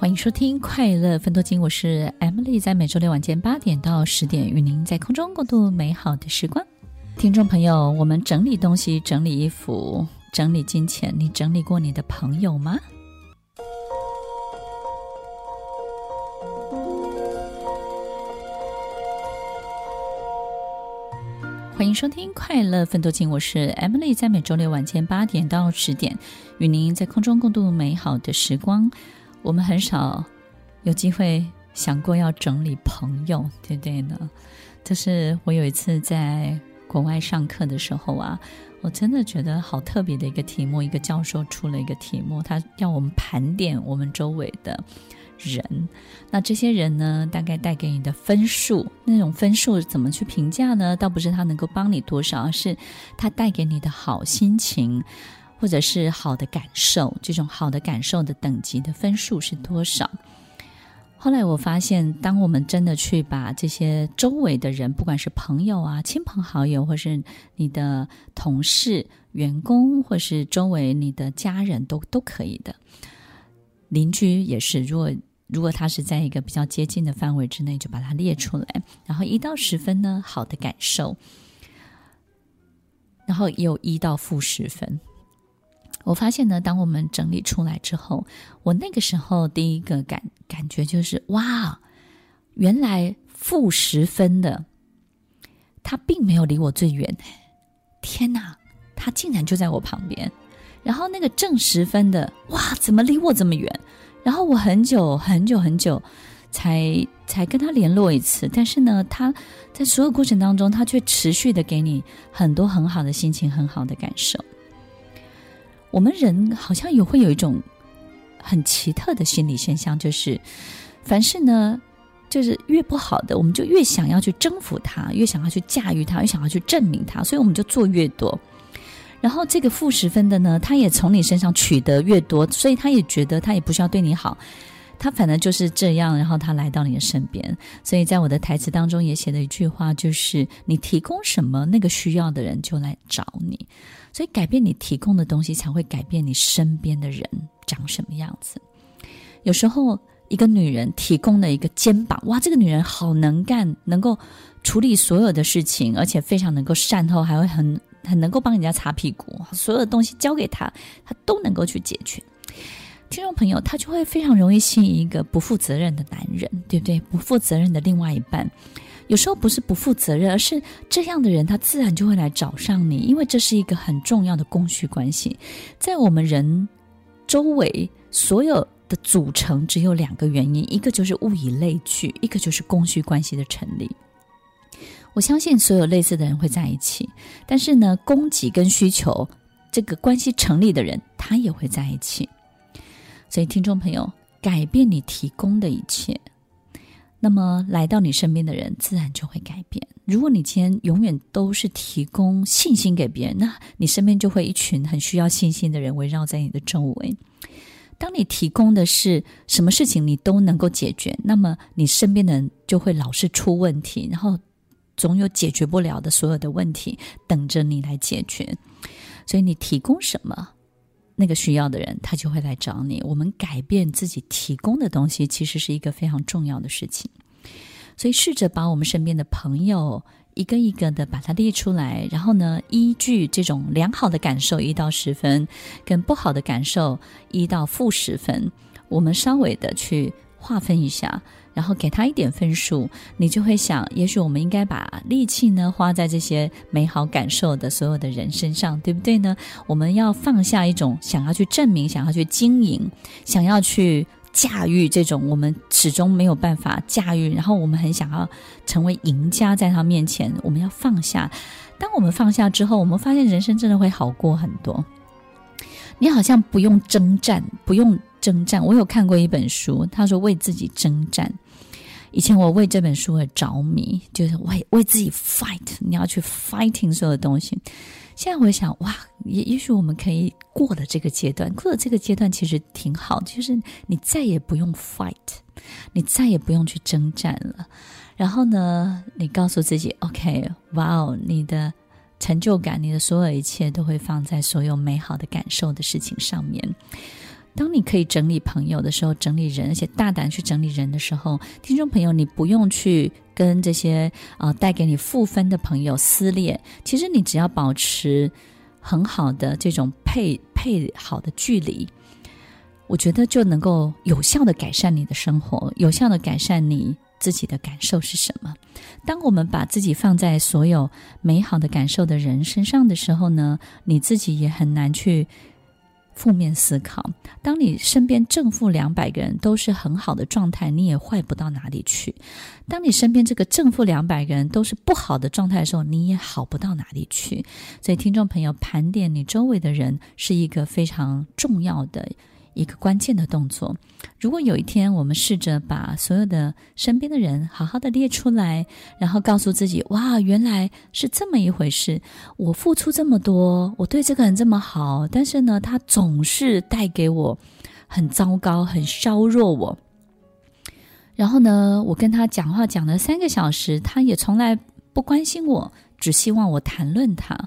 欢迎收听《快乐分多金》，我是 Emily，在每周六晚间八点到十点，与您在空中共度美好的时光。听众朋友，我们整理东西、整理衣服、整理金钱，你整理过你的朋友吗？欢迎收听《快乐分多金》，我是 Emily，在每周六晚间八点到十点，与您在空中共度美好的时光。我们很少有机会想过要整理朋友，对不对呢？就是我有一次在国外上课的时候啊，我真的觉得好特别的一个题目。一个教授出了一个题目，他要我们盘点我们周围的人。那这些人呢，大概带给你的分数，那种分数怎么去评价呢？倒不是他能够帮你多少，而是他带给你的好心情。或者是好的感受，这种好的感受的等级的分数是多少？后来我发现，当我们真的去把这些周围的人，不管是朋友啊、亲朋好友，或是你的同事、员工，或是周围你的家人都都可以的，邻居也是。如果如果他是在一个比较接近的范围之内，就把它列出来。然后一到十分呢，好的感受，然后有一到负十分。我发现呢，当我们整理出来之后，我那个时候第一个感感觉就是哇，原来负十分的他并没有离我最远，天哪，他竟然就在我旁边。然后那个正十分的，哇，怎么离我这么远？然后我很久很久很久才才跟他联络一次，但是呢，他在所有过程当中，他却持续的给你很多很好的心情，很好的感受。我们人好像也会有一种很奇特的心理现象，就是凡事呢，就是越不好的，我们就越想要去征服它，越想要去驾驭它，越想要去证明它，所以我们就做越多。然后这个负十分的呢，他也从你身上取得越多，所以他也觉得他也不需要对你好，他反正就是这样。然后他来到你的身边，所以在我的台词当中也写了一句话，就是你提供什么，那个需要的人就来找你。所以，改变你提供的东西，才会改变你身边的人长什么样子。有时候，一个女人提供了一个肩膀，哇，这个女人好能干，能够处理所有的事情，而且非常能够善后，还会很很能够帮人家擦屁股。所有的东西交给她，她都能够去解决。听众朋友，他就会非常容易吸引一个不负责任的男人，对不对？不负责任的另外一半。有时候不是不负责任，而是这样的人他自然就会来找上你，因为这是一个很重要的供需关系。在我们人周围所有的组成只有两个原因，一个就是物以类聚，一个就是供需关系的成立。我相信所有类似的人会在一起，但是呢，供给跟需求这个关系成立的人，他也会在一起。所以，听众朋友，改变你提供的一切。那么来到你身边的人，自然就会改变。如果你今天永远都是提供信心给别人，那你身边就会一群很需要信心的人围绕在你的周围。当你提供的是什么事情你都能够解决，那么你身边的人就会老是出问题，然后总有解决不了的所有的问题等着你来解决。所以你提供什么？那个需要的人，他就会来找你。我们改变自己提供的东西，其实是一个非常重要的事情。所以，试着把我们身边的朋友一个一个的把它列出来，然后呢，依据这种良好的感受一到十分，跟不好的感受一到负十分，我们稍微的去划分一下。然后给他一点分数，你就会想，也许我们应该把力气呢花在这些美好感受的所有的人身上，对不对呢？我们要放下一种想要去证明、想要去经营、想要去驾驭这种我们始终没有办法驾驭，然后我们很想要成为赢家，在他面前，我们要放下。当我们放下之后，我们发现人生真的会好过很多。你好像不用征战，不用。征战，我有看过一本书，他说为自己征战。以前我为这本书而着迷，就是为为自己 fight，你要去 fighting 所有的东西。现在我想，哇，也也许我们可以过了这个阶段，过了这个阶段其实挺好，就是你再也不用 fight，你再也不用去征战了。然后呢，你告诉自己，OK，哇哦，你的成就感，你的所有一切都会放在所有美好的感受的事情上面。当你可以整理朋友的时候，整理人，而且大胆去整理人的时候，听众朋友，你不用去跟这些啊、呃、带给你负分的朋友撕裂。其实你只要保持很好的这种配配好的距离，我觉得就能够有效的改善你的生活，有效的改善你自己的感受是什么？当我们把自己放在所有美好的感受的人身上的时候呢，你自己也很难去。负面思考，当你身边正负两百个人都是很好的状态，你也坏不到哪里去；当你身边这个正负两百个人都是不好的状态的时候，你也好不到哪里去。所以，听众朋友，盘点你周围的人是一个非常重要的。一个关键的动作。如果有一天我们试着把所有的身边的人好好的列出来，然后告诉自己：“哇，原来是这么一回事！我付出这么多，我对这个人这么好，但是呢，他总是带给我很糟糕，很削弱我。然后呢，我跟他讲话讲了三个小时，他也从来不关心我，只希望我谈论他。”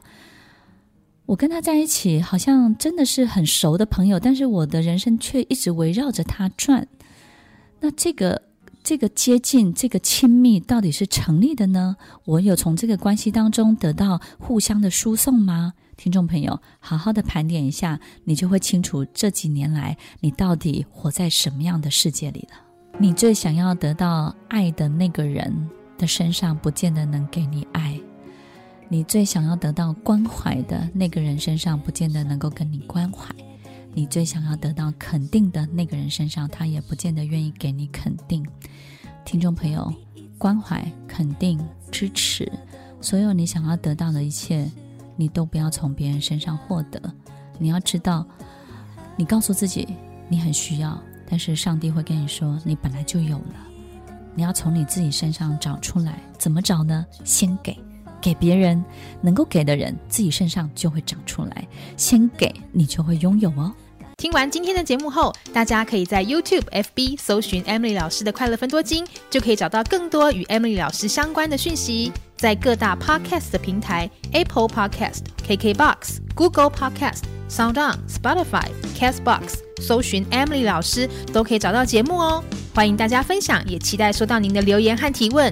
我跟他在一起，好像真的是很熟的朋友，但是我的人生却一直围绕着他转。那这个这个接近、这个亲密，到底是成立的呢？我有从这个关系当中得到互相的输送吗？听众朋友，好好的盘点一下，你就会清楚这几年来你到底活在什么样的世界里了。你最想要得到爱的那个人的身上，不见得能给你爱。你最想要得到关怀的那个人身上，不见得能够跟你关怀；你最想要得到肯定的那个人身上，他也不见得愿意给你肯定。听众朋友，关怀、肯定、支持，所有你想要得到的一切，你都不要从别人身上获得。你要知道，你告诉自己你很需要，但是上帝会跟你说，你本来就有了。你要从你自己身上找出来，怎么找呢？先给。给别人能够给的人，自己身上就会长出来。先给你就会拥有哦。听完今天的节目后，大家可以在 YouTube、FB 搜寻 Emily 老师的快乐分多金，就可以找到更多与 Emily 老师相关的讯息。在各大 Podcast 的平台，Apple Podcast、KKBox、Google Podcast、SoundOn、Spotify、Castbox 搜寻 Emily 老师，都可以找到节目哦。欢迎大家分享，也期待收到您的留言和提问。